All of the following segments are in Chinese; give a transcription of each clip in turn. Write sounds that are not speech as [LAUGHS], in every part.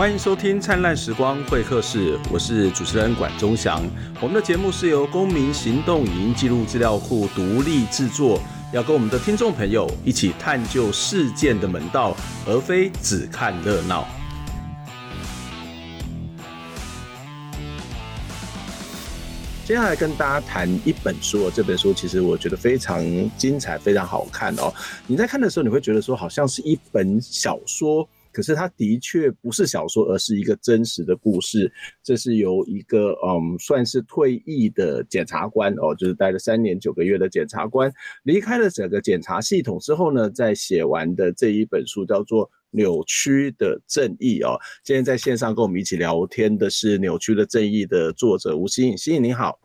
欢迎收听《灿烂时光会客室》，我是主持人管中祥。我们的节目是由公民行动影音记录资料库独立制作，要跟我们的听众朋友一起探究事件的门道，而非只看热闹。接下来跟大家谈一本书，这本书其实我觉得非常精彩，非常好看哦。你在看的时候，你会觉得说，好像是一本小说。可是它的确不是小说，而是一个真实的故事。这是由一个嗯，算是退役的检察官哦，就是待了三年九个月的检察官，离开了整个检察系统之后呢，在写完的这一本书叫做《扭曲的正义》哦。今天在线上跟我们一起聊天的是《扭曲的正义》的作者吴欣颖，欣颖你好。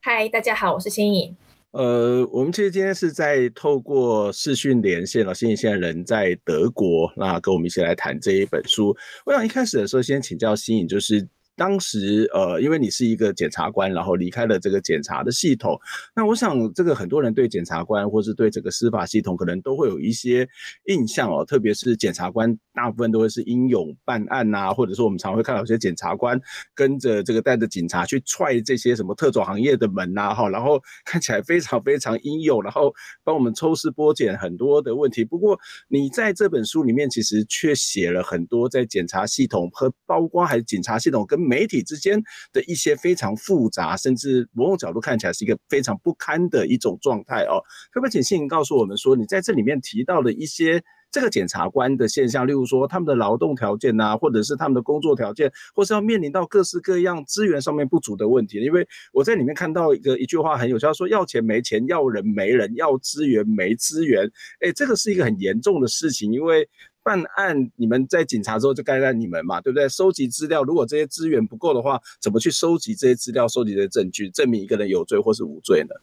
嗨，大家好，我是欣颖。呃，我们其实今天是在透过视讯连线了，欣颖现在人在德国，那跟我们一起来谈这一本书。我想一开始的时候，先请教欣颖，就是。当时，呃，因为你是一个检察官，然后离开了这个检察的系统，那我想，这个很多人对检察官或是对这个司法系统，可能都会有一些印象哦。特别是检察官，大部分都会是英勇办案呐、啊，或者说我们常会看到有些检察官跟着这个带着警察去踹这些什么特种行业的门呐，哈，然后看起来非常非常英勇，然后帮我们抽丝剥茧很多的问题。不过，你在这本书里面其实却写了很多在检察系统和包括还是警察系统跟媒体之间的一些非常复杂，甚至某种角度看起来是一个非常不堪的一种状态哦。可不可以请信告诉我们说，你在这里面提到的一些这个检察官的现象，例如说他们的劳动条件呐、啊，或者是他们的工作条件，或是要面临到各式各样资源上面不足的问题？因为我在里面看到一个一句话很有效，说要钱没钱，要人没人，要资源没资源。哎，这个是一个很严重的事情，因为。办案，你们在警察之后就该在你们嘛，对不对？收集资料，如果这些资源不够的话，怎么去收集这些资料、收集这些证据，证明一个人有罪或是无罪呢？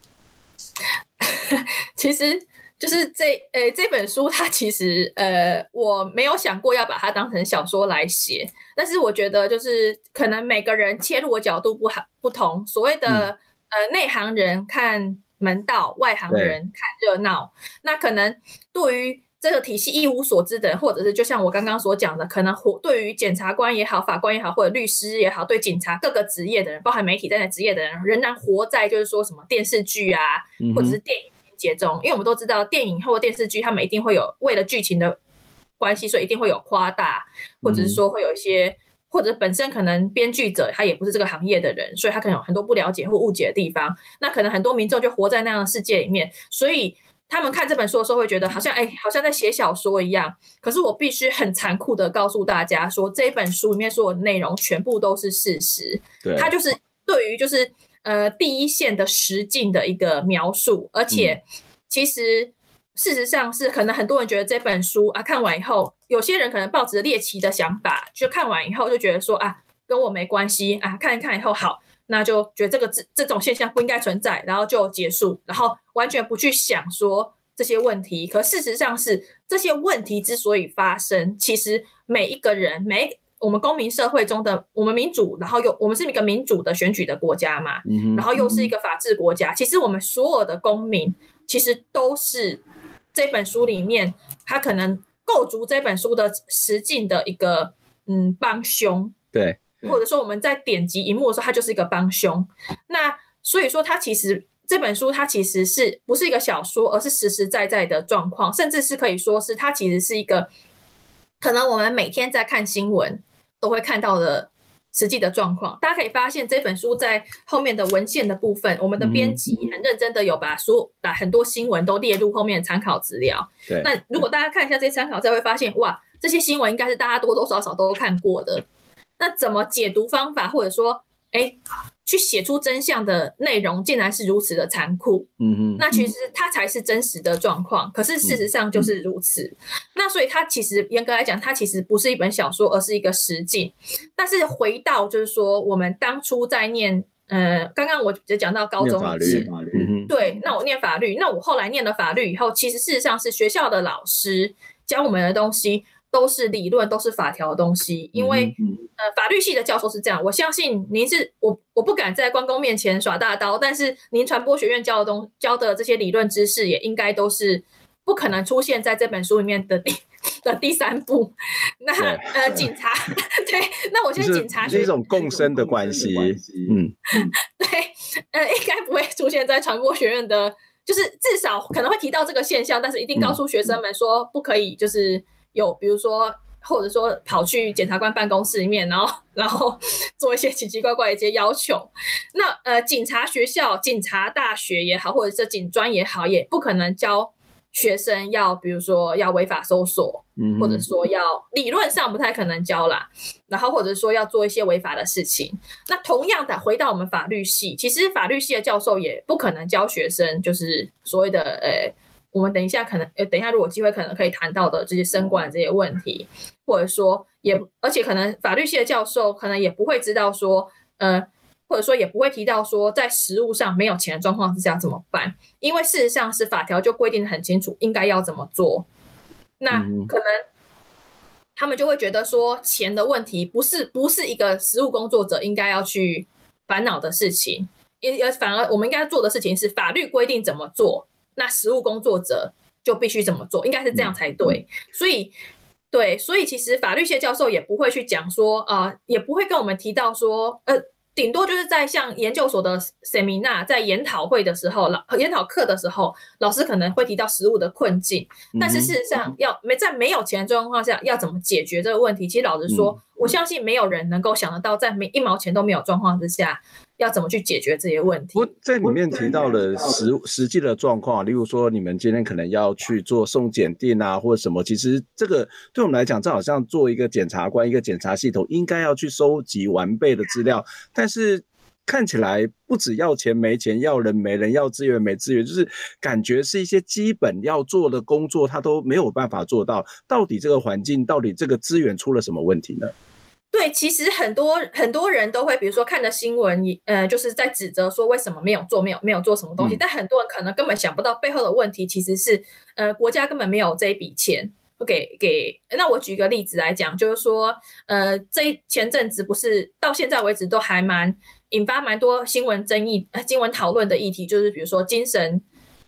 [LAUGHS] 其实就是这呃这本书，它其实呃我没有想过要把它当成小说来写，但是我觉得就是可能每个人切入的角度不好不同，所谓的、嗯、呃内行人看门道，外行人看热闹，那可能对于。这个体系一无所知的人，或者是就像我刚刚所讲的，可能活对于检察官也好、法官也好，或者律师也好，对警察各个职业的人，包含媒体在内职业的人，仍然活在就是说什么电视剧啊，或者是电影情节中。因为我们都知道，电影或电视剧他们一定会有为了剧情的关系，所以一定会有夸大，或者是说会有一些，或者本身可能编剧者他也不是这个行业的人，所以他可能有很多不了解或误解的地方。那可能很多民众就活在那样的世界里面，所以。他们看这本书的时候会觉得好像哎，好像在写小说一样。可是我必须很残酷的告诉大家说，这本书里面所有的内容全部都是事实。对，它就是对于就是呃第一线的实境的一个描述，而且其实事实上是可能很多人觉得这本书啊看完以后，有些人可能抱着猎奇的想法，就看完以后就觉得说啊跟我没关系啊，看一看以后好。那就觉得这个这这种现象不应该存在，然后就结束，然后完全不去想说这些问题。可事实上是这些问题之所以发生，其实每一个人，每我们公民社会中的我们民主，然后又我们是一个民主的选举的国家嘛，然后又是一个法治国家。其实我们所有的公民，其实都是这本书里面他可能构筑这本书的实境的一个嗯帮凶。对。或者说我们在点击荧幕的时候，它就是一个帮凶。那所以说，它其实这本书它其实是不是一个小说，而是实实在在的状况，甚至是可以说是它其实是一个可能我们每天在看新闻都会看到的实际的状况。大家可以发现这本书在后面的文献的部分，我们的编辑很认真的有把书把很多新闻都列入后面的参考资料。对。那如果大家看一下这些参考资料，会发现哇，这些新闻应该是大家多多少少都看过的。那怎么解读方法，或者说，哎，去写出真相的内容，竟然是如此的残酷。嗯嗯，那其实它才是真实的状况。可是事实上就是如此。嗯、那所以它其实严格来讲，它其实不是一本小说，而是一个实境。但是回到就是说，我们当初在念，呃，刚刚我只讲到高中法律，法律，嗯、对，那我念法律，那我后来念了法律以后，其实事实上是学校的老师教我们的东西。都是理论，都是法条的东西。因为，呃，法律系的教授是这样。我相信您是我，我不敢在关公面前耍大刀。但是，您传播学院教的东教的这些理论知识，也应该都是不可能出现在这本书里面的的的第三步。那呃，警察 [LAUGHS] 对，那我现在警察是一种共生的关系，嗯，[LAUGHS] 对，呃，应该不会出现在传播学院的，就是至少可能会提到这个现象，但是一定告诉学生们说不可以，就是有比如说。或者说跑去检察官办公室里面，然后然后 [LAUGHS] 做一些奇奇怪怪的一些要求。那呃，警察学校、警察大学也好，或者是警专也好，也不可能教学生要，比如说要违法搜索，或者说要理论上不太可能教啦。然后或者说要做一些违法的事情。那同样的，回到我们法律系，其实法律系的教授也不可能教学生，就是所谓的呃。我们等一下可能，呃，等一下如果机会可能可以谈到的这些升管这些问题，或者说也，而且可能法律系的教授可能也不会知道说，呃，或者说也不会提到说，在实务上没有钱的状况之下怎么办？因为事实上是法条就规定的很清楚，应该要怎么做。那可能他们就会觉得说，钱的问题不是不是一个实务工作者应该要去烦恼的事情，也也反而我们应该做的事情是法律规定怎么做。那实务工作者就必须怎么做，应该是这样才对。所以，对，所以其实法律系教授也不会去讲说，呃，也不会跟我们提到说，呃，顶多就是在像研究所的 seminar，在研讨会的时候，老研讨课的时候，老师可能会提到实务的困境。但是事实上，要没在没有钱的状况下，要怎么解决这个问题？其实老实说，我相信没有人能够想得到，在没一毛钱都没有状况之下。要怎么去解决这些问题？我在里面提到了实实际的状况，例如说你们今天可能要去做送检定啊，或者什么。其实这个对我们来讲，这好像做一个检察官，一个检察系统应该要去收集完备的资料。但是看起来不只要钱没钱，要人没人，要资源没资源，就是感觉是一些基本要做的工作，他都没有办法做到。到底这个环境，到底这个资源出了什么问题呢？对，其实很多很多人都会，比如说看着新闻，呃，就是在指责说为什么没有做，没有没有做什么东西。嗯、但很多人可能根本想不到背后的问题，其实是，呃，国家根本没有这一笔钱给给。那我举一个例子来讲，就是说，呃，这前阵子不是到现在为止都还蛮引发蛮多新闻争议、新闻讨论的议题，就是比如说精神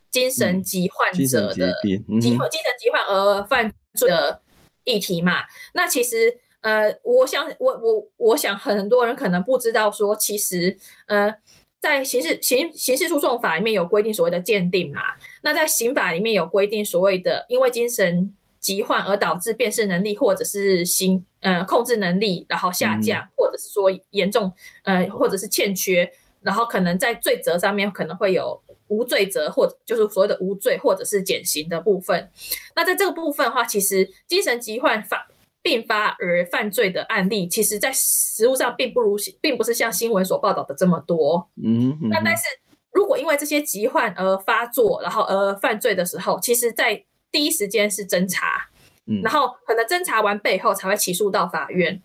精神疾患者的疾、嗯、精神疾患而犯罪的议题嘛。那其实。呃，我想，我我我想，很多人可能不知道，说其实，呃，在刑事刑刑事诉讼法里面有规定所谓的鉴定嘛，那在刑法里面有规定所谓的因为精神疾患而导致辨识能力或者是心呃控制能力然后下降，嗯、或者是说严重呃或者是欠缺，然后可能在罪责上面可能会有无罪责或者就是所谓的无罪或者是减刑的部分。那在这个部分的话，其实精神疾患法。并发而犯罪的案例，其实，在实务上并不如，并不是像新闻所报道的这么多。嗯，嗯，那但是如果因为这些疾患而发作，然后而犯罪的时候，其实，在第一时间是侦查，嗯，然后可能侦查完背后才会起诉到法院。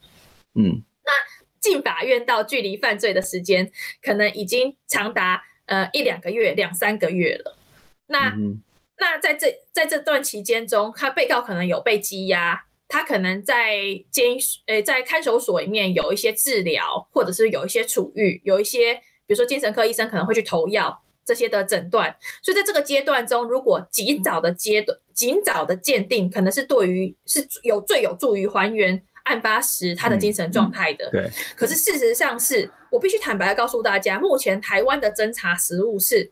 嗯，那进法院到距离犯罪的时间，可能已经长达呃一两个月、两三个月了。那、嗯、那在这在这段期间中，他被告可能有被羁押。他可能在监呃，在看守所里面有一些治疗，或者是有一些处遇，有一些比如说精神科医生可能会去投药这些的诊断。所以在这个阶段中，如果及早的阶段、及早的鉴定，可能是对于是有最有助于还原案发时他的精神状态的。嗯嗯、对。可是事实上是，我必须坦白的告诉大家，目前台湾的侦查实务是，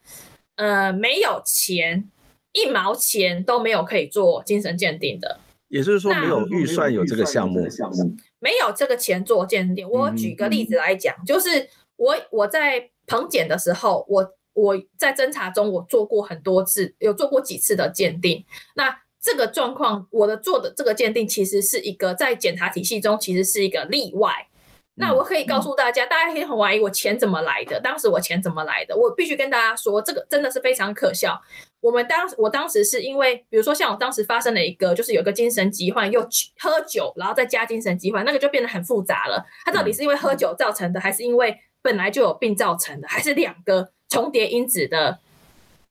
呃，没有钱，一毛钱都没有可以做精神鉴定的。也就是说，没有预算有这个项目，没有这个钱做鉴定。我举个例子来讲，嗯、就是我我在彭检的时候，我我在侦查中，我做过很多次，有做过几次的鉴定。那这个状况，我的做的这个鉴定，其实是一个在检察体系中，其实是一个例外。那我可以告诉大家，大家可以很怀疑我钱怎么来的？当时我钱怎么来的？我必须跟大家说，这个真的是非常可笑。我们当我当时是因为，比如说像我当时发生了一个，就是有一个精神疾患，又喝酒，然后再加精神疾患，那个就变得很复杂了。它到底是因为喝酒造成的，还是因为本来就有病造成的，还是两个重叠因子的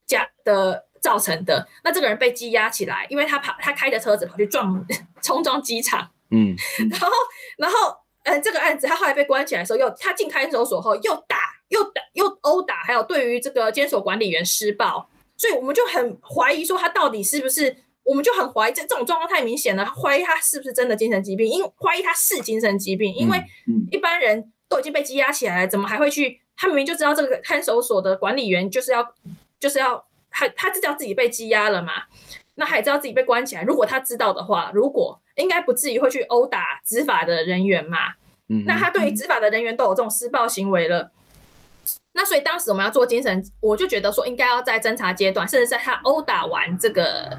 加的造成的？那这个人被羁押起来，因为他跑，他开着车子跑去撞 [LAUGHS] 冲撞机场，嗯，然后然后。嗯，这个案子他后来被关起来的时候，又他进看守所后又打又打又殴打，还有对于这个监所管理员施暴，所以我们就很怀疑说他到底是不是我们就很怀疑这这种状况太明显了，怀疑他是不是真的精神疾病，因怀疑他是精神疾病，因为一般人都已经被羁押起来了，怎么还会去？他明明就知道这个看守所的管理员就是要就是要他他知道自己被羁押了嘛，那还知道自己被关起来。如果他知道的话，如果应该不至于会去殴打执法的人员嘛？嗯，那他对于执法的人员都有这种施暴行为了。那所以当时我们要做精神，我就觉得说应该要在侦查阶段，甚至在他殴打完这个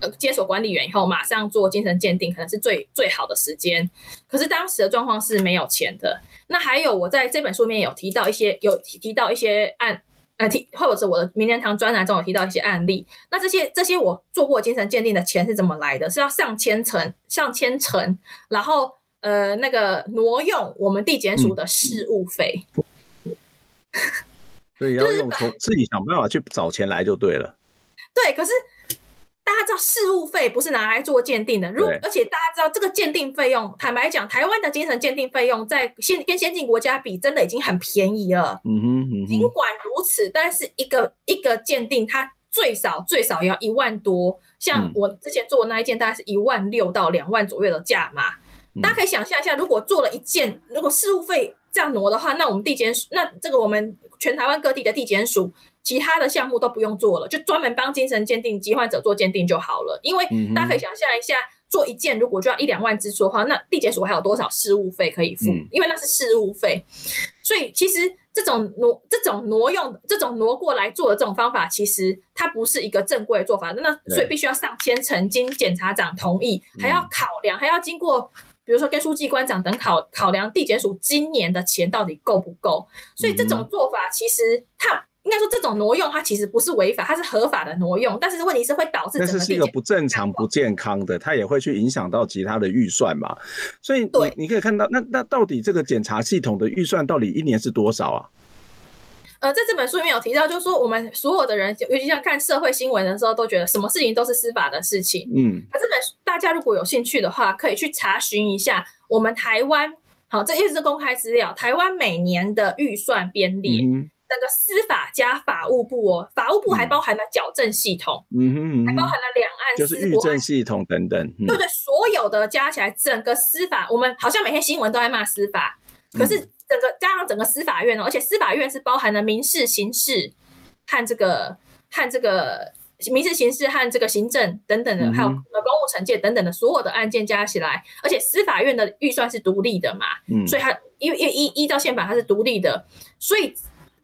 呃接手管理员以后，马上做精神鉴定，可能是最最好的时间。可是当时的状况是没有钱的。那还有我在这本书里面有提到一些，有提到一些案，呃提或者是我的名人堂专栏中有提到一些案例。那这些这些我做过精神鉴定的钱是怎么来的？是要上千层，上千层，然后呃那个挪用我们地检署的事务费。嗯所以要用从自己想办法去找钱来就对了。对，可是大家知道事务费不是拿来做鉴定的，如而且大家知道这个鉴定费用，坦白讲，台湾的精神鉴定费用在先跟先进国家比，真的已经很便宜了。嗯哼，嗯哼。尽管如此，但是一个一个鉴定，它最少最少要一万多，像我之前做的那一件，大概是一万六到两万左右的价码。嗯。大家可以想象一下，如果做了一件，如果事务费。这样挪的话，那我们地检署，那这个我们全台湾各地的地检署，其他的项目都不用做了，就专门帮精神鉴定疾患者做鉴定就好了。因为大家可以想象一下，做一件如果就要一两万支出的话，那地检署还有多少事务费可以付？因为那是事务费。所以其实这种挪、这种挪用、这种挪过来做的这种方法，其实它不是一个正规的做法。那所以必须要上千层，经检察长同意，还要考量，还要经过。比如说跟书记官长等考考量地检署今年的钱到底够不够，所以这种做法其实它应该说这种挪用它其实不是违法，它是合法的挪用，但是问题是会导致整个地检署，但是是一个不正常、不健康的，它也会去影响到其他的预算嘛。所以你对你可以看到，那那到底这个检查系统的预算到底一年是多少啊？呃，在这本书里面有提到，就是说我们所有的人，尤其像看社会新闻的时候，都觉得什么事情都是司法的事情。嗯，可这本书大家如果有兴趣的话，可以去查询一下我们台湾，好，这也是公开资料，台湾每年的预算编列，嗯，整个司法加法务部哦，法务部还包含了矫正系统，嗯哼，还包含了两岸就是狱政系统等等，嗯，对对，所有的加起来，整个司法，我们好像每天新闻都在骂司法，可是。嗯。整个加上整个司法院哦，而且司法院是包含了民事、刑事和这个和这个民事、刑事和这个行政等等的，还有公务惩戒等等的所有的案件加起来，而且司法院的预算是独立的嘛，嗯，所以它因为依依照宪法它是独立的，所以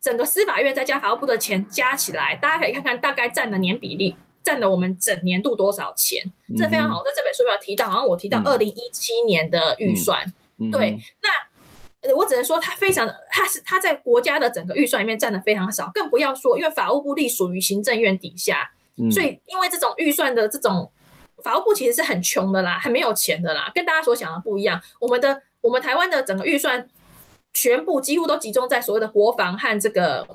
整个司法院再加法务部的钱加起来，大家可以看看大概占的年比例，占了我们整年度多少钱，这非常好。在这本书有提到，好像我提到二零一七年的预算，对，那。我只能说，它非常的，他是它在国家的整个预算里面占的非常少，更不要说，因为法务部隶属于行政院底下，嗯、所以因为这种预算的这种，法务部其实是很穷的啦，很没有钱的啦，跟大家所想的不一样。我们的我们台湾的整个预算，全部几乎都集中在所谓的国防和这个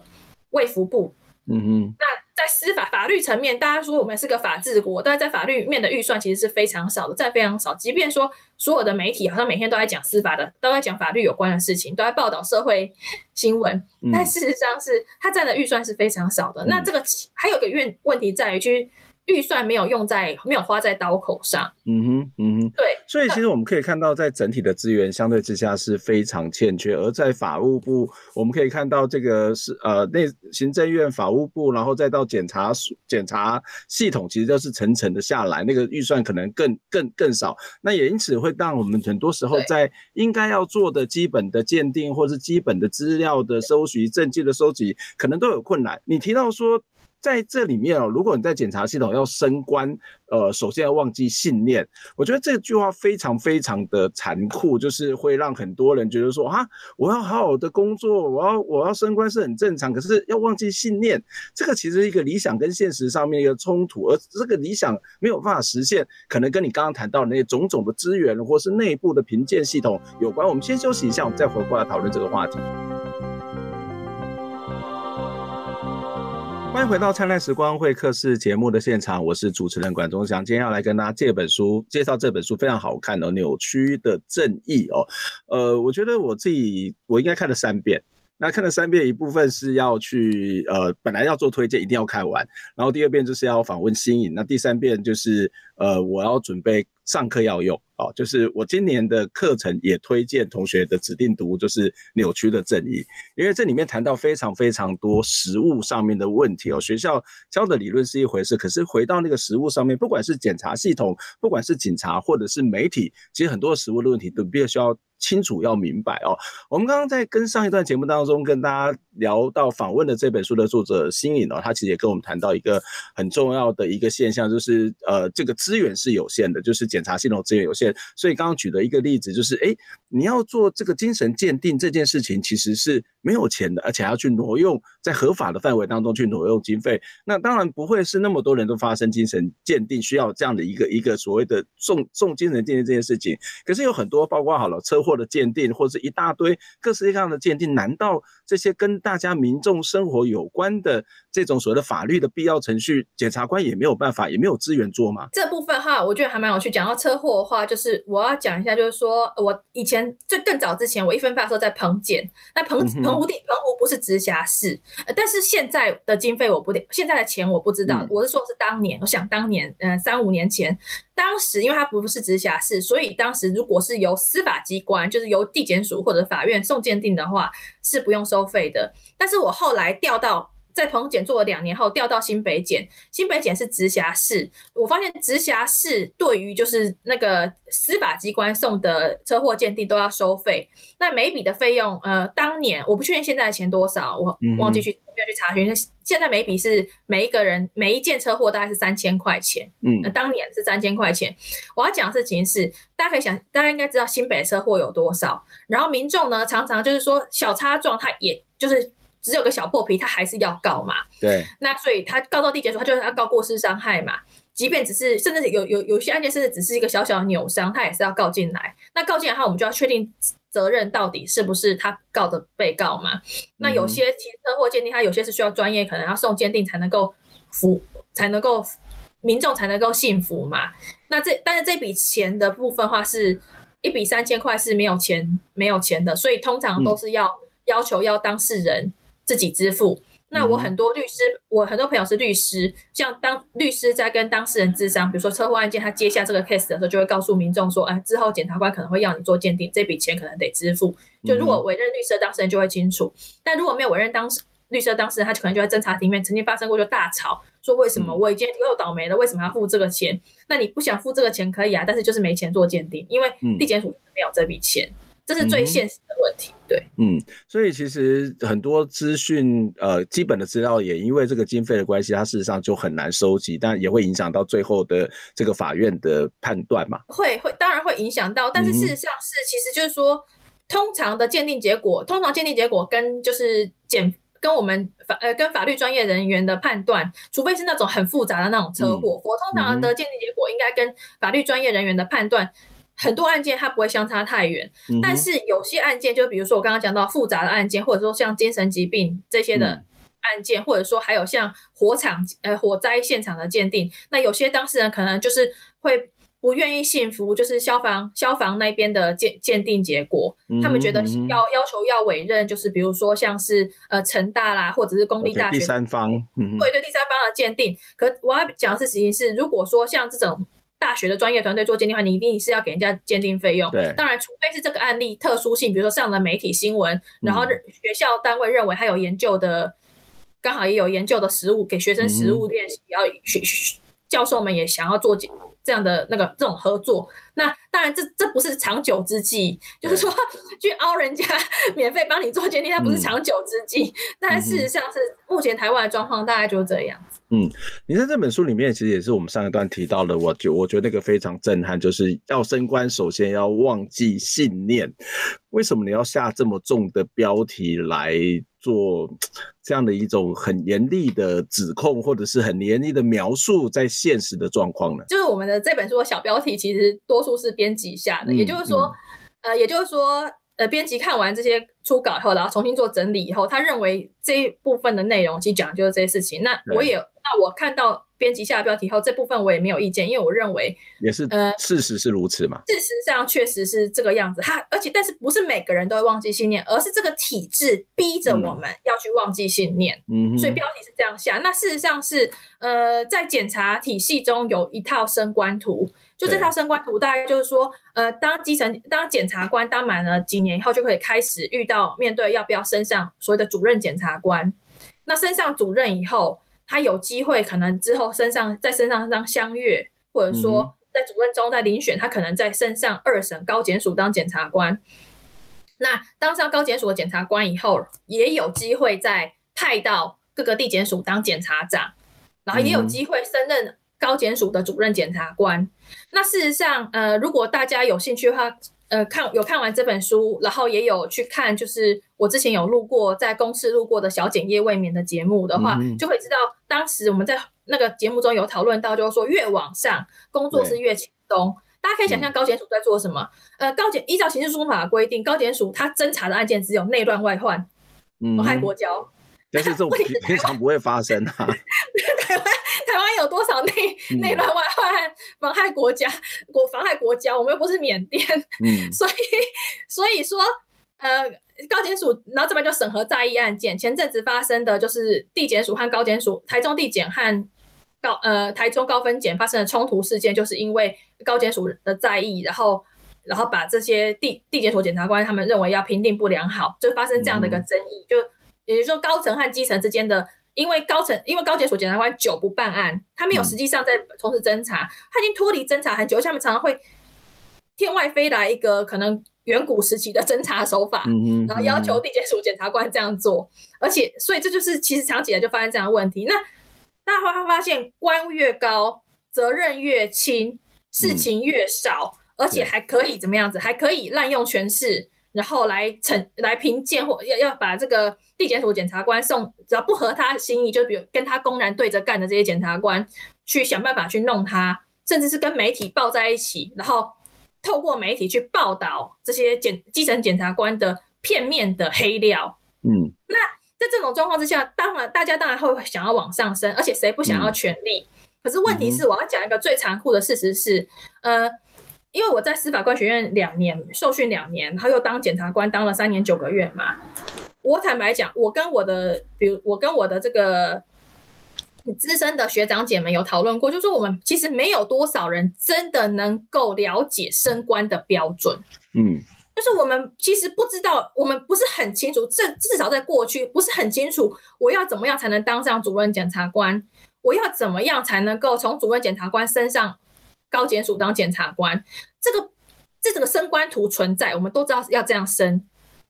卫福部。嗯嗯，那在司法法律层面，大家说我们是个法治国，但是在法律面的预算其实是非常少的，占非常少。即便说所有的媒体好像每天都在讲司法的，都在讲法律有关的事情，都在报道社会新闻，但事实上是它占的预算是非常少的。那这个还有个问问题在于去。预算没有用在，没有花在刀口上。嗯哼，嗯哼，对。所以其实我们可以看到，在整体的资源相对之下是非常欠缺。而在法务部，我们可以看到这个是呃内行政院法务部，然后再到检察检察系统，其实都是层层的下来，那个预算可能更更更少。那也因此会让我们很多时候在应该要做的基本的鉴定，或是基本的资料的收集、证据的收集，可能都有困难。你提到说。在这里面哦，如果你在检查系统要升官，呃，首先要忘记信念。我觉得这句话非常非常的残酷，就是会让很多人觉得说啊，我要好好的工作，我要我要升官是很正常，可是要忘记信念，这个其实是一个理想跟现实上面一个冲突，而这个理想没有办法实现，可能跟你刚刚谈到的那些种种的资源或是内部的评鉴系统有关。我们先休息一下，我们再回过来讨论这个话题。欢迎回到灿烂时光会客室节目的现场，我是主持人管中祥。今天要来跟大家借本书，介绍这本书非常好看哦，《扭曲的正义》哦。呃，我觉得我自己我应该看了三遍。那看了三遍，一部分是要去呃，本来要做推荐，一定要看完。然后第二遍就是要访问新颖，那第三遍就是呃，我要准备上课要用。哦，就是我今年的课程也推荐同学的指定读物，就是扭曲的正义，因为这里面谈到非常非常多实物上面的问题哦。学校教的理论是一回事，可是回到那个实物上面，不管是检查系统，不管是警察或者是媒体，其实很多实物的问题都必须要清楚要明白哦。我们刚刚在跟上一段节目当中跟大家聊到访问的这本书的作者新颖哦，他其实也跟我们谈到一个很重要的一个现象，就是呃，这个资源是有限的，就是检查系统资源有限。所以刚刚举的一个例子就是，哎，你要做这个精神鉴定这件事情，其实是没有钱的，而且要去挪用在合法的范围当中去挪用经费。那当然不会是那么多人都发生精神鉴定需要这样的一个一个所谓的送送精神鉴定这件事情。可是有很多包括好了车祸的鉴定，或者是一大堆各式各样的鉴定，难道这些跟大家民众生活有关的这种所谓的法律的必要程序，检察官也没有办法，也没有资源做吗？这部分哈，我觉得还蛮有趣。讲到车祸的话，就是我要讲一下，就是说我以前就更早之前，我一分发的时候在澎检，那澎澎湖地澎湖不是直辖市，但是现在的经费我不现在的钱我不知道，我是说是当年，我想当年，嗯，三五年前，当时因为它不是直辖市，所以当时如果是由司法机关，就是由地检署或者法院送鉴定的话，是不用收费的。但是我后来调到。在澎检做了两年后，调到新北检，新北检是直辖市。我发现直辖市对于就是那个司法机关送的车祸鉴定都要收费。那每一笔的费用，呃，当年我不确定现在的钱多少，我忘记去要去查询。现在每一笔是每一个人每一件车祸大概是三千块钱。嗯，呃，当年是三千块钱。我要讲的事情是，大家可以想，大家应该知道新北车祸有多少。然后民众呢，常常就是说小擦撞，他也就是。只有个小破皮，他还是要告嘛？对。那所以他告到地检署，他就是要告过失伤害嘛。即便只是，甚至有有有些案件，甚至只是一个小小的扭伤，他也是要告进来。那告进来的话，我们就要确定责任到底是不是他告的被告嘛？那有些其实车祸鉴定，他有些是需要专业，可能要送鉴定才能够服，才能够民众才能够信服嘛。那这但是这笔钱的部分的话，是一笔三千块是没有钱没有钱的，所以通常都是要要求要当事人。自己支付。那我很多律师，我很多朋友是律师，像当律师在跟当事人咨商，比如说车祸案件，他接下这个 case 的时候，就会告诉民众说，哎，之后检察官可能会要你做鉴定，这笔钱可能得支付。就如果委任律师的当事人就会清楚，但如果没有委任当事律师的当事人，他就可能就在侦查庭面曾经发生过就大吵，说为什么我已经又倒霉了，为什么要付这个钱？那你不想付这个钱可以啊，但是就是没钱做鉴定，因为地检署没有这笔钱。这是最现实的问题，嗯、对，嗯，所以其实很多资讯，呃，基本的资料也因为这个经费的关系，它事实上就很难收集，但也会影响到最后的这个法院的判断嘛。会会，当然会影响到，但是事实上是，其实就是说，通常的鉴定结果，通常鉴定结果跟就是检跟我们法呃跟法律专业人员的判断，除非是那种很复杂的那种车祸，我、嗯、通常的鉴定结果应该跟法律专业人员的判断。很多案件它不会相差太远，嗯、但是有些案件，就比如说我刚刚讲到复杂的案件，或者说像精神疾病这些的案件，嗯、或者说还有像火场呃火灾现场的鉴定，那有些当事人可能就是会不愿意信服，就是消防消防那边的鉴鉴定结果，嗯、他们觉得要要求要委任，就是比如说像是呃成大啦，或者是公立大学第三方，嗯、对对第三方的鉴定。可我要讲的事情是，如果说像这种。大学的专业团队做鉴定的话，你一定是要给人家鉴定费用。对，当然，除非是这个案例特殊性，比如说上了媒体新闻，然后学校单位认为他有研究的，刚好也有研究的实物给学生实物练习，要、嗯学教授们也想要做这样的那个这种合作。那当然这，这这不是长久之计，就是说去凹人家免费帮你做鉴定，它不是长久之计。但事实上是目前台湾的状况大概就是这样。嗯，你在这本书里面其实也是我们上一段提到的，我觉我觉得那个非常震撼，就是要升官，首先要忘记信念。为什么你要下这么重的标题来做这样的一种很严厉的指控，或者是很严厉的描述在现实的状况呢？就是我们的这本书的小标题，其实多数是编辑下的，嗯、也就是说，嗯、呃，也就是说。呃，编辑看完这些初稿以后，然后重新做整理以后，他认为这一部分的内容其实讲的就是这些事情。那我也，对那我看到编辑下的标题后，这部分我也没有意见，因为我认为也是呃，事实是如此嘛。事实上确实是这个样子。他而且但是不是每个人都会忘记信念，而是这个体制逼着我们要去忘记信念。嗯，所以标题是这样下。那事实上是呃，在检察体系中有一套升官图，就这套升官图大概就是说，呃，当基层当检察官当满了几年以后，就可以开始遇到面对要不要升上所谓的主任检察官。那升上主任以后，他有机会可能之后身上在身上当相阅，或者说在主任中在遴选，他可能在升上二审高检署当检察官。那当上高检署的检察官以后，也有机会再派到各个地检署当检察长，然后也有机会升任高检署的主任检察官。那事实上，呃，如果大家有兴趣的话，呃，看有看完这本书，然后也有去看，就是我之前有录过在公司录过的小简夜未眠的节目的话，嗯、就会知道当时我们在那个节目中有讨论到，就是说越往上工作是越轻松。大家可以想象高检署在做什么？嗯、呃，高检依照刑事诉讼法规定，高检署他侦查的案件只有内乱外患、妨害国交。但是这种 [LAUGHS] 平常不会发生啊！[LAUGHS] 台湾台湾有多少内内乱外患、妨害国家、国妨害国家？我们又不是缅甸，嗯，[LAUGHS] 所以所以说，呃，高检署，然后这边就审核在议案件。前阵子发生的就是地检署和高检署，台中地检和高呃台中高分检发生的冲突事件，就是因为高检署的在意，然后然后把这些地地检署检察官他们认为要评定不良好，就发生这样的一个争议，嗯、就。也就是说，高层和基层之间的，因为高层，因为高检署检察官久不办案，他没有实际上在从事侦查，他已经脱离侦查很久，下面常常会天外飞来一个可能远古时期的侦查手法，然后要求地检署检察官这样做，而且，所以这就是其实长期以来就发生这样的问题。那大家会发现，官越高，责任越轻，事情越少，而且还可以怎么样子？还可以滥用权势。然后来惩来评鉴或要要把这个地检署检察官送，只要不合他心意，就比如跟他公然对着干的这些检察官，去想办法去弄他，甚至是跟媒体抱在一起，然后透过媒体去报道这些检基层检察官的片面的黑料。嗯，那在这种状况之下，当然大家当然会想要往上升，而且谁不想要权力？嗯、可是问题是，我要讲一个最残酷的事实是，呃。因为我在司法官学院两年受训两年，然后又当检察官当了三年九个月嘛。我坦白讲，我跟我的，比如我跟我的这个资深的学长姐们有讨论过，就是说我们其实没有多少人真的能够了解升官的标准。嗯，就是我们其实不知道，我们不是很清楚，至至少在过去不是很清楚，我要怎么样才能当上主任检察官？我要怎么样才能够从主任检察官身上？高检署当检察官，这个这整个升官图存在，我们都知道要这样升，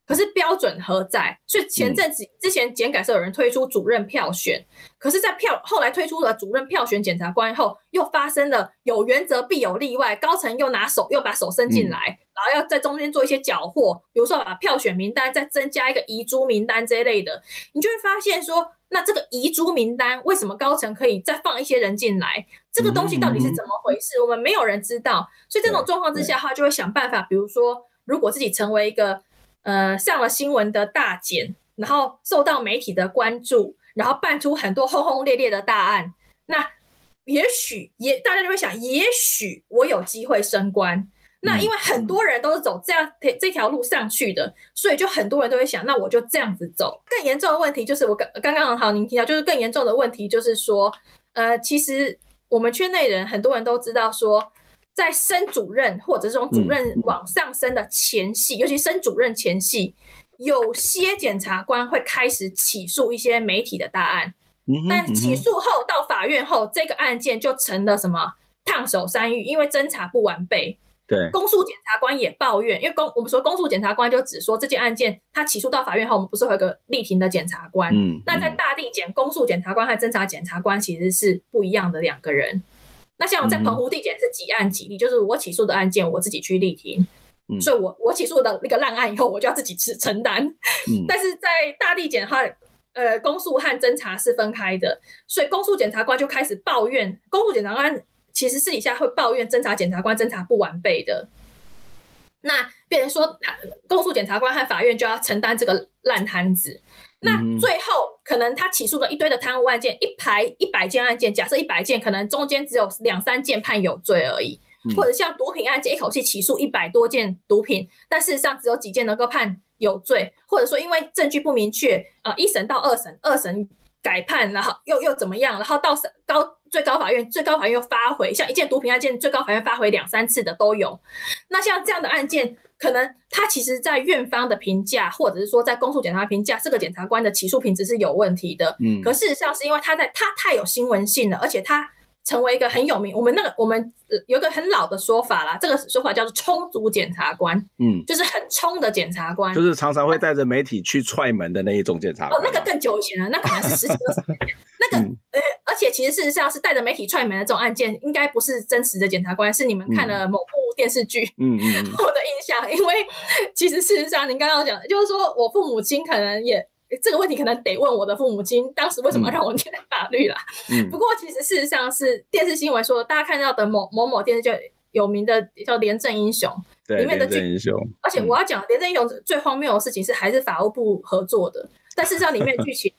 可是标准何在？所以前阵子之前检改社有人推出主任票选，可是，在票后来推出了主任票选检察官后，又发生了有原则必有例外，高层又拿手又把手伸进来，然后要在中间做一些搅和，比如说把票选名单再增加一个遗珠名单这一类的，你就会发现说。那这个遗珠名单为什么高层可以再放一些人进来？这个东西到底是怎么回事？我们没有人知道。所以这种状况之下，他就会想办法，比如说，如果自己成为一个呃上了新闻的大检，然后受到媒体的关注，然后办出很多轰轰烈烈的大案，那也许也大家就会想，也许我有机会升官。那因为很多人都是走这样这条路上去的，所以就很多人都会想，那我就这样子走。更严重的问题就是我刚刚刚好您提到，就是更严重的问题就是说，呃，其实我们圈内人很多人都知道说，在升主任或者这种主任往上升的前戏，尤其升主任前戏，有些检察官会开始起诉一些媒体的大案，但起诉后到法院后，这个案件就成了什么烫手山芋，因为侦查不完备。对，公诉检察官也抱怨，因为公我们说公诉检察官就只说这件案件他起诉到法院后，我们不是会有个立庭的检察官？嗯，那在大地检，公诉检察官和侦查检察官其实是不一样的两个人。那像我在澎湖地检是几案几例，就是我起诉的案件我自己去立庭，嗯，所以我我起诉的那个烂案以后，我就要自己吃承担。嗯，但是在大地检的话，呃，公诉和侦查是分开的，所以公诉检察官就开始抱怨公诉检察官。其实私底下会抱怨侦查检察官侦查不完备的，那变成说，公诉检察官和法院就要承担这个烂摊子。那最后可能他起诉了一堆的贪污案件，一排一百件案件，假设一百件，可能中间只有两三件判有罪而已。或者像毒品案件，一口气起诉一百多件毒品，但事实上只有几件能够判有罪，或者说因为证据不明确，呃，一审到二审，二审改判，然后又又怎么样，然后到审高最高法院，最高法院又发回，像一件毒品案件，最高法院发回两三次的都有。那像这样的案件，可能他其实在院方的评价，或者是说在公诉检察评价，这个检察官的起诉品质是有问题的。嗯，可事实上是因为他在他太有新闻性了，而且他。成为一个很有名，我们那个我们有一个很老的说法啦，这个说法叫做“充足检察官”，嗯，就是很冲的检察官，就是常常会带着媒体去踹门的那一种检察官。哦，那个更久以前了，那可能是十几二十年。那个呃，而且其实事实上是带着媒体踹门的这种案件，应该不是真实的检察官，是你们看了某部电视剧，嗯嗯，[LAUGHS] 我的印象，因为其实事实上您刚刚讲的，就是说我父母亲可能也。这个问题可能得问我的父母亲，当时为什么让我念法律啦？嗯，[LAUGHS] 不过其实事实上是电视新闻说，大家看到的某某某电视剧有名的叫《廉政英雄》里面的廉政英雄，而且我要讲廉政英雄最荒谬的事情是还是法务部合作的，但事实上里面的剧情。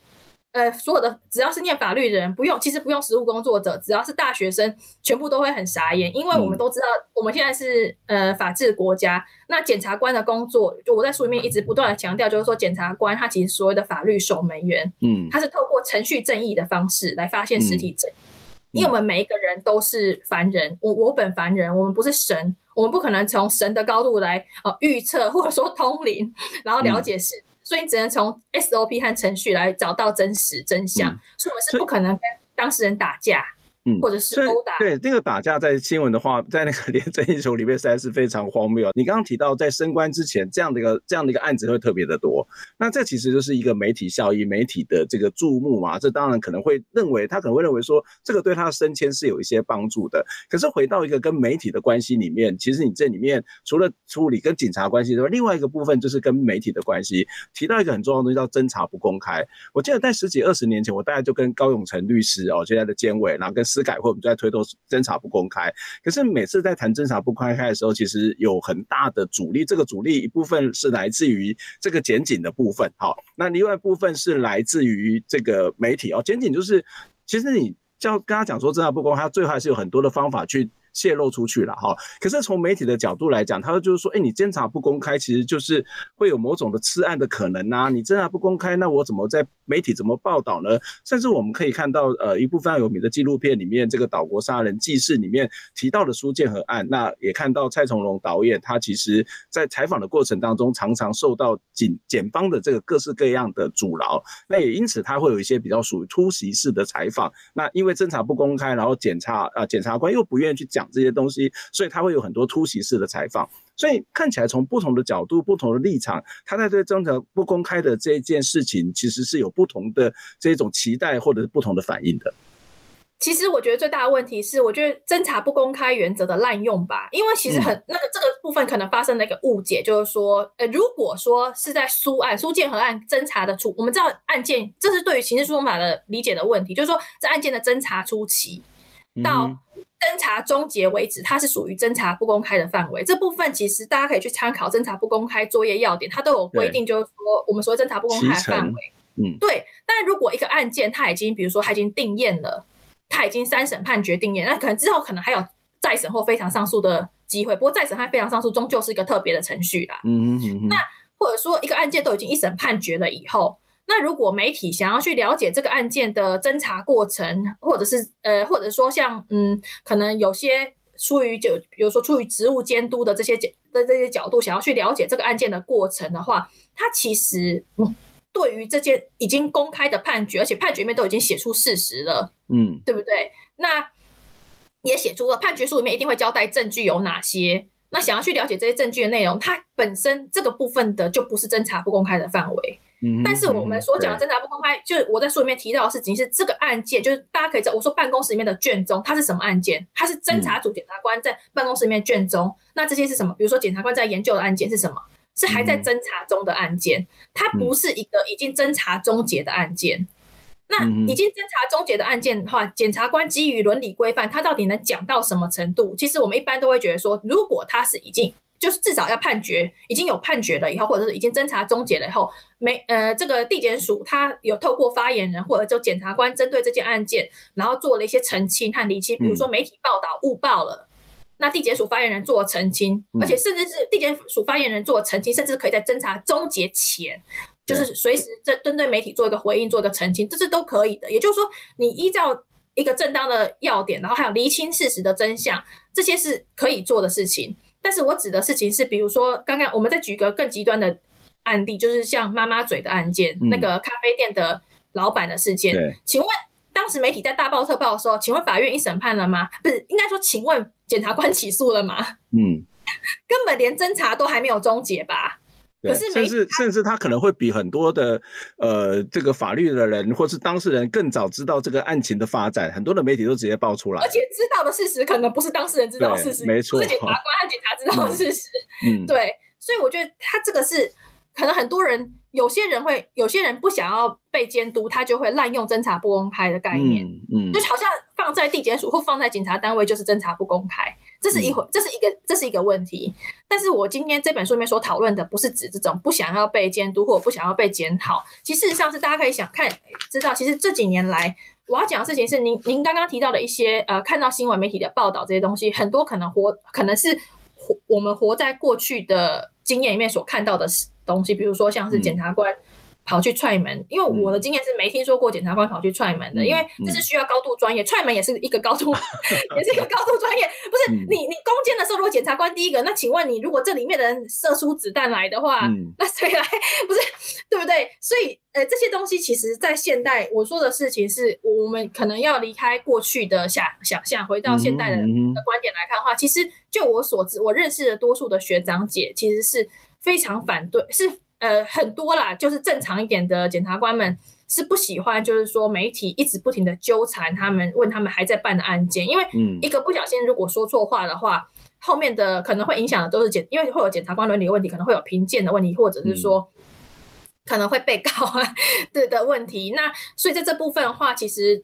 呃，所有的只要是念法律的人，不用，其实不用实务工作者，只要是大学生，全部都会很傻眼，因为我们都知道，我们现在是呃法治国家。那检察官的工作，就我在书里面一直不断的强调，就是说检察官他其实所谓的法律守门员，嗯，他是透过程序正义的方式来发现实体正义，因为我们每一个人都是凡人，我我本凡人，我们不是神，我们不可能从神的高度来呃预测或者说通灵，然后了解事。嗯所以你只能从 SOP 和程序来找到真实真相，嗯、所以我们是不可能跟当事人打架。嗯，或者是殴打。对，那个打架在新闻的话，在那个《廉政英雄》里面实在是非常荒谬。你刚刚提到在升官之前，这样的一个这样的一个案子会特别的多。那这其实就是一个媒体效益、媒体的这个注目嘛。这当然可能会认为他可能会认为说，这个对他的升迁是有一些帮助的。可是回到一个跟媒体的关系里面，其实你这里面除了处理跟警察关系之外，另外一个部分就是跟媒体的关系。提到一个很重要的东西叫侦查不公开。我记得在十几二十年前，我大概就跟高永成律师哦，现在的监委，然后跟司改会，我们就在推动侦查不公开。可是每次在谈侦查不公开的时候，其实有很大的阻力。这个阻力一部分是来自于这个检警的部分，好，那另外一部分是来自于这个媒体哦。检警就是，其实你叫跟他讲说侦查不公开，他最后还是有很多的方法去。泄露出去了哈，可是从媒体的角度来讲，他就是说，哎，你侦查不公开，其实就是会有某种的吃案的可能呐、啊。你侦查不公开，那我怎么在媒体怎么报道呢？甚至我们可以看到，呃，一部分有名的纪录片里面，这个岛国杀人记事里面提到的苏建和案，那也看到蔡从龙导演他其实在采访的过程当中，常常受到警检方的这个各式各样的阻挠，那也因此他会有一些比较属于突袭式的采访。那因为侦查不公开，然后检察啊、检察官又不愿意去讲。这些东西，所以他会有很多突袭式的采访，所以看起来从不同的角度、不同的立场，他在对政策不公开的这一件事情，其实是有不同的这种期待或者是不同的反应的。其实我觉得最大的问题是，我觉得侦查不公开原则的滥用吧，因为其实很、嗯、那个这个部分可能发生了一个误解，就是说，呃，如果说是在苏案、苏建和案侦查的初，我们知道案件，这是对于刑事诉讼法的理解的问题，就是说在案件的侦查初期到。侦查终结为止，它是属于侦查不公开的范围。这部分其实大家可以去参考侦查不公开作业要点，它都有规定，就是说我们所谓侦查不公开的范围。嗯，对。但如果一个案件它已经，比如说它已经定验了，它已经三审判决定验，那可能之后可能还有再审或非常上诉的机会。不过再审和非常上诉终究是一个特别的程序啦。嗯嗯嗯。那或者说一个案件都已经一审判决了以后。那如果媒体想要去了解这个案件的侦查过程，或者是呃，或者说像嗯，可能有些出于就比如说出于职务监督的这些角的这些角度，想要去了解这个案件的过程的话，它其实嗯，对于这件已经公开的判决，而且判决里面都已经写出事实了，嗯，对不对？那也写出了判决书里面一定会交代证据有哪些。那想要去了解这些证据的内容，它本身这个部分的就不是侦查不公开的范围。嗯，但是我们所讲的侦查不公开，就是我在书里面提到的事情是这个案件，就是大家可以知道，我说办公室里面的卷宗，它是什么案件？它是侦查组检察官在办公室里面卷宗。那这些是什么？比如说检察官在研究的案件是什么？是还在侦查中的案件，它不是一个已经侦查终结的案件。那已经侦查终结的案件的话，检察官基于伦理规范，他到底能讲到什么程度？其实我们一般都会觉得说，如果他是已经就是至少要判决已经有判决了以后，或者是已经侦查终结了以后，没呃这个地检署他有透过发言人或者就检察官针对这件案件，然后做了一些澄清和厘清，比如说媒体报道误报了，嗯、那地检署发言人做了澄清，而且甚至是地检署发言人做了澄清，甚至可以在侦查终结前，就是随时针针对媒体做一个回应，做一个澄清，这是都可以的。也就是说，你依照一个正当的要点，然后还有厘清事实的真相，这些是可以做的事情。但是我指的事情是，比如说刚刚我们再举一个更极端的案例，就是像妈妈嘴的案件，嗯、那个咖啡店的老板的事件。请问当时媒体在大报特报的时候，请问法院一审判了吗？不是，应该说，请问检察官起诉了吗？嗯，[LAUGHS] 根本连侦查都还没有终结吧？对，可是甚至甚至他可能会比很多的呃这个法律的人或是当事人更早知道这个案情的发展，很多的媒体都直接爆出来，而且知道的事实可能不是当事人知道的事实，没错，是检察官和警察知道的事实，嗯，对，所以我觉得他这个是可能很多人。有些人会，有些人不想要被监督，他就会滥用侦查不公开的概念，嗯，嗯就好像放在地检署或放在警察单位就是侦查不公开，这是一回，这是一个，这是一个问题。但是我今天这本书里面所讨论的，不是指这种不想要被监督或不想要被检讨，其实事实上是大家可以想看，知道，其实这几年来我要讲的事情是您，您您刚刚提到的一些呃，看到新闻媒体的报道这些东西，很多可能活，可能是活我们活在过去的经验里面所看到的事。东西，比如说像是检察官跑去踹门，嗯、因为我的经验是没听说过检察官跑去踹门的，嗯、因为这是需要高度专业，踹门也是一个高度，[LAUGHS] 也是一个高度专业。不是、嗯、你你攻坚的时候，如果检察官第一个，那请问你，如果这里面的人射出子弹来的话，嗯、那谁来？[LAUGHS] 不是对不对？所以呃，这些东西其实在现代，我说的事情是我们可能要离开过去的想想象，回到现代人的观点来看的话，嗯、其实就我所知，我认识的多数的学长姐其实是。非常反对，是呃很多啦，就是正常一点的检察官们是不喜欢，就是说媒体一直不停的纠缠他们，问他们还在办的案件，因为一个不小心如果说错话的话，嗯、后面的可能会影响的都是检，因为会有检察官伦理的问题，可能会有评鉴的问题，或者是说可能会被告啊对的问题。那所以在这部分的话，其实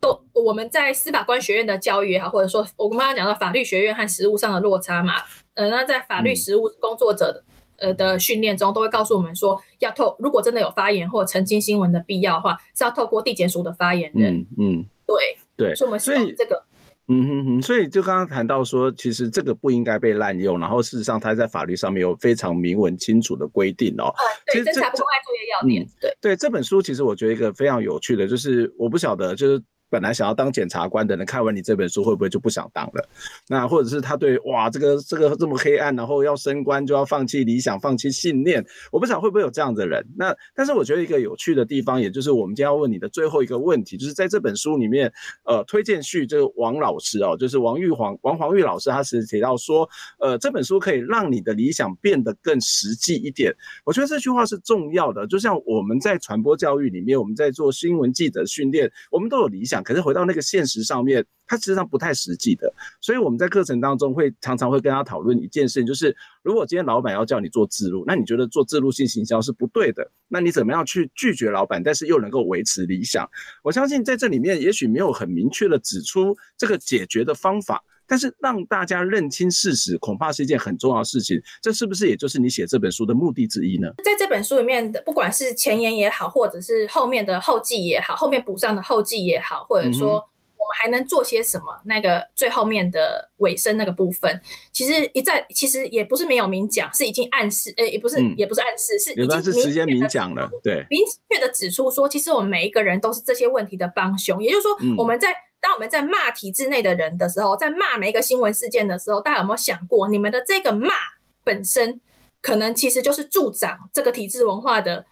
都我们在司法官学院的教育也好，或者说我们刚刚讲到法律学院和实务上的落差嘛。呃，那在法律实务工作者呃的训练中，都会告诉我们说，要透如果真的有发言或澄清新闻的必要的话，是要透过地检署的发言人。嗯，嗯对对，所以我们这个，嗯哼哼，所以就刚刚谈到说，其实这个不应该被滥用，然后事实上它在法律上面有非常明文清楚的规定哦。呃、对，侦查不公开作业要点。嗯、对对，这本书其实我觉得一个非常有趣的，就是我不晓得就是。本来想要当检察官的人，看完你这本书会不会就不想当了？那或者是他对哇，这个这个这么黑暗，然后要升官就要放弃理想、放弃信念？我不想会不会有这样的人。那但是我觉得一个有趣的地方，也就是我们今天要问你的最后一个问题，就是在这本书里面，呃，推荐序这个王老师哦，就是王玉黄、王黄玉老师，他是提到说，呃，这本书可以让你的理想变得更实际一点。我觉得这句话是重要的。就像我们在传播教育里面，我们在做新闻记者训练，我们都有理想。可是回到那个现实上面，它实际上不太实际的，所以我们在课程当中会常常会跟他讨论一件事情，就是如果今天老板要叫你做自录，那你觉得做自录性行销是不对的，那你怎么样去拒绝老板，但是又能够维持理想？我相信在这里面也许没有很明确的指出这个解决的方法，但是让大家认清事实，恐怕是一件很重要的事情。这是不是也就是你写这本书的目的之一呢？在这本书里面的，不管是前言也好，或者是后面的后记也好，后面补上的后记也好，或者说我们还能做些什么？那个最后面的尾声那个部分，其实一再，其实也不是没有明讲，是已经暗示，呃，也不是，嗯、也不是暗示，是已经是直接明讲了，对，明确的指出说，其实我们每一个人都是这些问题的帮凶，也就是说，我们在。嗯当我们在骂体制内的人的时候，在骂每一个新闻事件的时候，大家有没有想过，你们的这个骂本身，可能其实就是助长这个体制文化的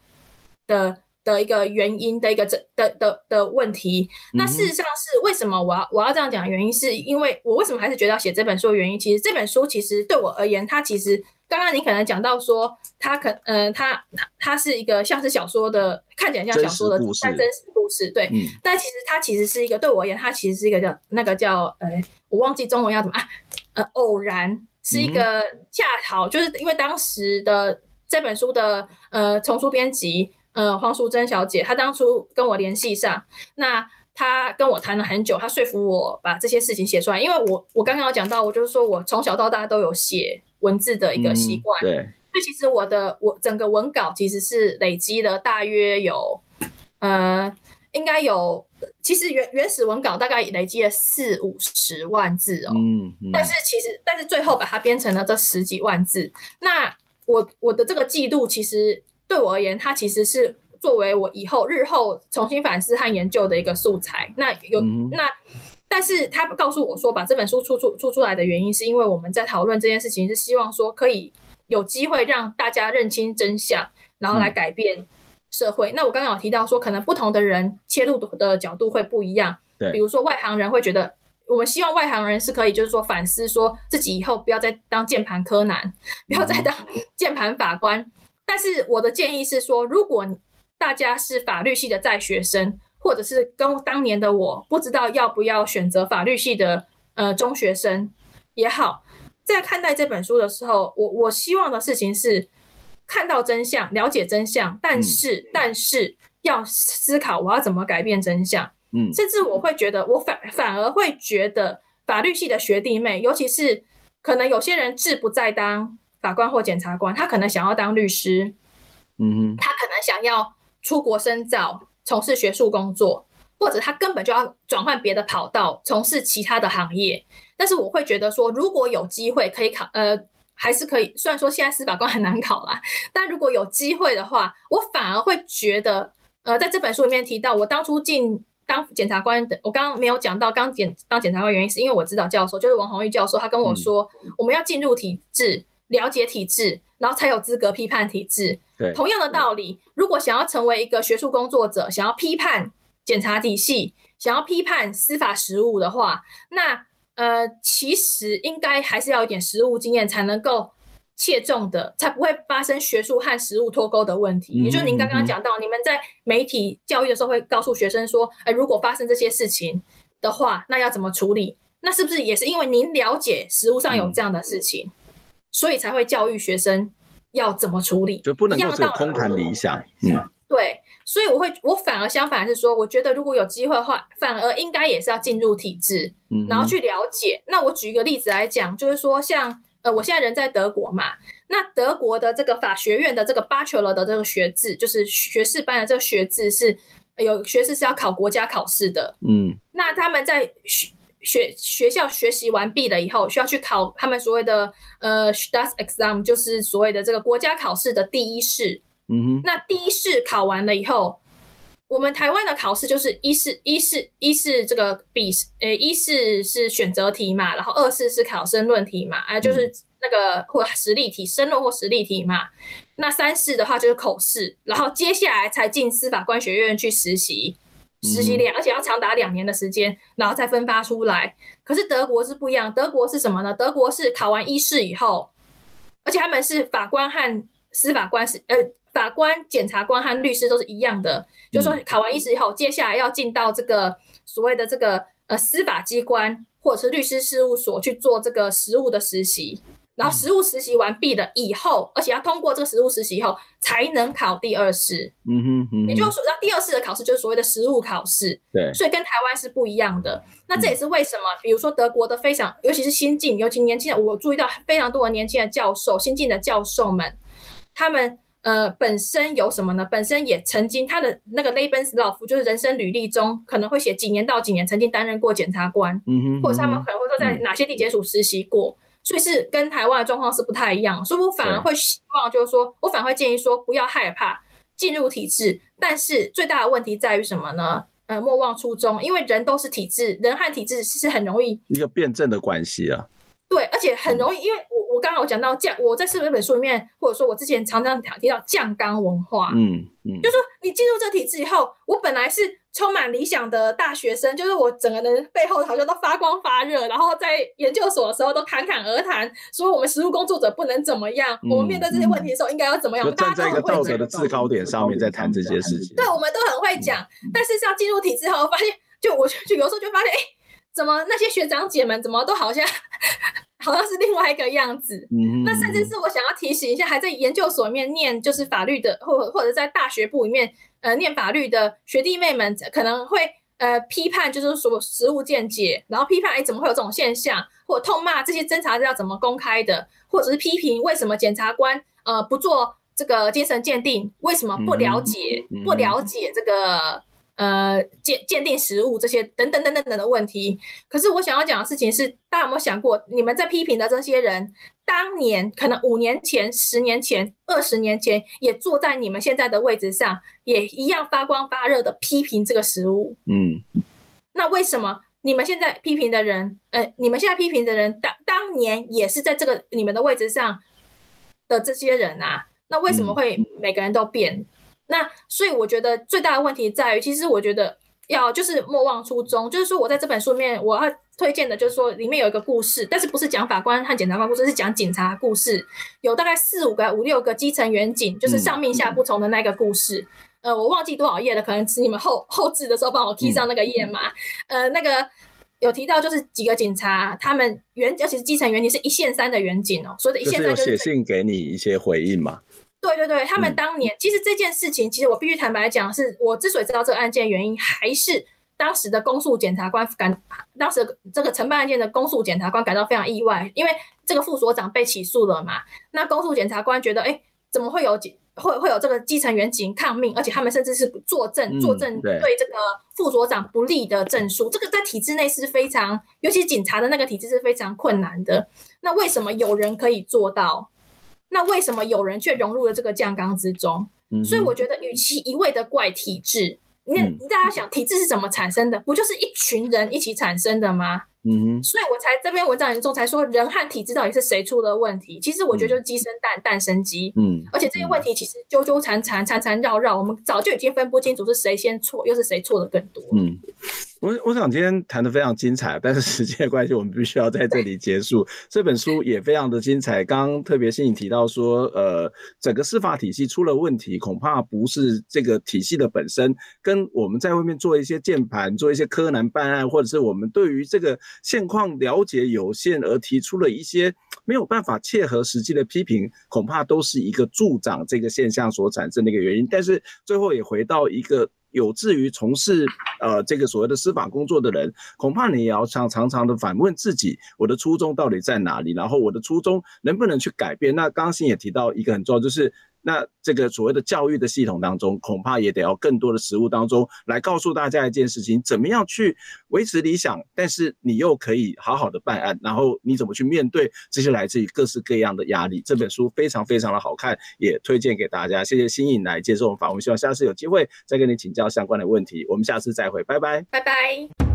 的的一个原因的一个这的的的，问题？那事实上是为什么我要我要这样讲？原因是因为我为什么还是觉得要写这本书的原因？其实这本书其实对我而言，它其实。刚刚你可能讲到说，他可，嗯、呃，他他他是一个像是小说的，看起来像小说的，但真实故事，对。嗯、但其实他其实是一个，对我而言，他其实是一个叫那个叫，呃，我忘记中文要怎么啊，呃，偶然是一个恰好，就是因为当时的这本书的呃丛书编辑，呃黄淑珍小姐，她当初跟我联系上，那。他跟我谈了很久，他说服我把这些事情写出来，因为我我刚刚有讲到，我就是说我从小到大都有写文字的一个习惯。嗯、对，所以其实我的我整个文稿其实是累积了大约有，呃，应该有，其实原原始文稿大概累积了四五十万字哦。嗯嗯。但是其实，但是最后把它编成了这十几万字。那我我的这个记录，其实对我而言，它其实是。作为我以后日后重新反思和研究的一个素材，那有、嗯、那，但是他告诉我说，把这本书出出出出来的原因，是因为我们在讨论这件事情，是希望说可以有机会让大家认清真相，然后来改变社会。嗯、那我刚刚有提到说，可能不同的人切入的角度会不一样。对，比如说外行人会觉得，我们希望外行人是可以，就是说反思，说自己以后不要再当键盘柯南，不要再当键盘法官。嗯、但是我的建议是说，如果大家是法律系的在学生，或者是跟当年的我不知道要不要选择法律系的呃中学生也好，在看待这本书的时候，我我希望的事情是看到真相，了解真相，但是、嗯、但是要思考我要怎么改变真相。嗯，甚至我会觉得，我反反而会觉得法律系的学弟妹，尤其是可能有些人志不在当法官或检察官，他可能想要当律师，嗯，他可能想要。出国深造，从事学术工作，或者他根本就要转换别的跑道，从事其他的行业。但是我会觉得说，如果有机会可以考，呃，还是可以。虽然说现在司法官很难考啦，但如果有机会的话，我反而会觉得，呃，在这本书里面提到，我当初进当检察官的，我刚刚没有讲到刚检当检察官原因，是因为我指导教授就是王宏玉教授，他跟我说，嗯、我们要进入体制，了解体制，然后才有资格批判体制。对，同样的道理，如果想要成为一个学术工作者，想要批判检察体系，想要批判司法实务的话，那呃，其实应该还是要有一点实务经验，才能够切中的，才不会发生学术和实务脱钩的问题。嗯、也就是您刚刚讲到，嗯、你们在媒体教育的时候会告诉学生说，哎、呃，如果发生这些事情的话，那要怎么处理？那是不是也是因为您了解实务上有这样的事情，嗯、所以才会教育学生？要怎么处理？就不能够是空谈理想。嗯，对，所以我会，我反而相反是说，我觉得如果有机会的话，反而应该也是要进入体制，嗯，然后去了解。那我举一个例子来讲，就是说像呃，我现在人在德国嘛，那德国的这个法学院的这个 Bachelor 的这个学制，就是学士班的这个学制是有学士是要考国家考试的，嗯，那他们在学。学学校学习完毕了以后，需要去考他们所谓的呃 Staatsexamen，就是所谓的这个国家考试的第一试。嗯哼。那第一试考完了以后，我们台湾的考试就是一试一试一试这个笔，呃一试是选择题嘛，然后二试是考申论题嘛，啊就是那个或实例题，申论或实例题嘛。那三试的话就是口试，然后接下来才进司法官学院去实习。实习两，而且要长达两年的时间，然后再分发出来。可是德国是不一样，德国是什么呢？德国是考完一试以后，而且他们是法官和司法官是呃，法官、检察官和律师都是一样的，就是说考完一试以后，接下来要进到这个所谓的这个呃司法机关或者是律师事务所去做这个实务的实习。然后实务实习完毕了以后，而且要通过这个实务实习以后，才能考第二试。嗯哼，嗯哼，也就是说，那第二试的考试就是所谓的实务考试。对，所以跟台湾是不一样的。那这也是为什么，比如说德国的非常，尤其是新进，尤其年轻人，我注意到非常多的年轻的教授，新进的教授们，他们呃本身有什么呢？本身也曾经他的那个 Lebenslauf 就是人生履历中可能会写几年到几年曾经担任过检察官，嗯哼，或者他们可能会说在哪些地检署实习过。所以是跟台湾的状况是不太一样，所以我反而会希望，就是说我反而会建议说，不要害怕进入体制，但是最大的问题在于什么呢？呃，莫忘初衷，因为人都是体制，人和体制其实很容易一个辩证的关系啊。对，而且很容易，因为我我刚刚有讲到酱，我在这本书里面，或者说我之前常常提到酱缸文化，嗯嗯，就是说你进入这体制以后，我本来是。充满理想的大学生，就是我整个人背后好像都发光发热，然后在研究所的时候都侃侃而谈，说我们实务工作者不能怎么样，嗯、我们面对这些问题的时候应该要怎么样。就站在一个道德的制高点上面在谈这些事情。对，我们都很会讲，嗯、但是像进入体制后，发现就我就有时候就发现，哎，怎么那些学长姐们怎么都好像好像是另外一个样子。嗯，那甚至是我想要提醒一下，还在研究所里面念就是法律的，或或者在大学部里面。呃，念法律的学弟妹们可能会呃批判，就是说实务见解，然后批判哎怎么会有这种现象，或者痛骂这些侦查是要怎么公开的，或者是批评为什么检察官呃不做这个精神鉴定，为什么不了解、嗯、不了解这个。呃，鉴鉴定实物这些等等等等等的问题，可是我想要讲的事情是，大家有没有想过，你们在批评的这些人，当年可能五年前、十年前、二十年前，也坐在你们现在的位置上，也一样发光发热的批评这个食物。嗯，那为什么你们现在批评的人，呃，你们现在批评的人，当当年也是在这个你们的位置上的这些人啊？那为什么会每个人都变？嗯那所以我觉得最大的问题在于，其实我觉得要就是莫忘初衷，就是说我在这本书里面我要推荐的，就是说里面有一个故事，但是不是讲法官和检察官故事，是讲警察故事，有大概四五个、五六个基层员警，就是上命下不从的那个故事。嗯、呃，我忘记多少页了，可能是你们后后置的时候帮我贴上那个页码。嗯、呃，那个有提到就是几个警察，他们原尤其是基层员警是一线三的员警哦，所以的一线三就是写信给你一些回应嘛。对对对，他们当年、嗯、其实这件事情，其实我必须坦白讲，是我之所以知道这个案件原因，还是当时的公诉检察官感，当时这个承办案件的公诉检察官感到非常意外，因为这个副所长被起诉了嘛。那公诉检察官觉得，哎，怎么会有会会有这个基层员警抗命，而且他们甚至是作证作证对这个副所长不利的证书，这个在体制内是非常，尤其警察的那个体制是非常困难的。那为什么有人可以做到？那为什么有人却融入了这个酱缸之中？嗯、所以我觉得，与其一味的怪体制，你大家想，体制是怎么产生的？不就是一群人一起产生的吗？嗯，所以我才这篇文章中才说，人和体制到底是谁出了问题？其实我觉得就是鸡生蛋，蛋生鸡。嗯，而且这些问题其实纠纠缠缠，缠缠绕绕，我们早就已经分不清楚是谁先错，又是谁错的更多。嗯。我我想今天谈的非常精彩，[LAUGHS] 但是时间的关系，我们必须要在这里结束。这本书也非常的精彩。刚刚特别欣颖提到说，呃，整个司法体系出了问题，恐怕不是这个体系的本身，跟我们在外面做一些键盘、做一些柯南办案，或者是我们对于这个现况了解有限而提出了一些没有办法切合实际的批评，恐怕都是一个助长这个现象所产生的一个原因。但是最后也回到一个。有志于从事呃这个所谓的司法工作的人，恐怕你也要常常常的反问自己，我的初衷到底在哪里？然后我的初衷能不能去改变？那刚刚也提到一个很重要，就是。那这个所谓的教育的系统当中，恐怕也得要更多的实务当中来告诉大家一件事情：怎么样去维持理想，但是你又可以好好的办案，然后你怎么去面对这些来自于各式各样的压力？这本书非常非常的好看，也推荐给大家。谢谢新颖来接受我们访问，希望下次有机会再跟你请教相关的问题。我们下次再会，拜拜，拜拜。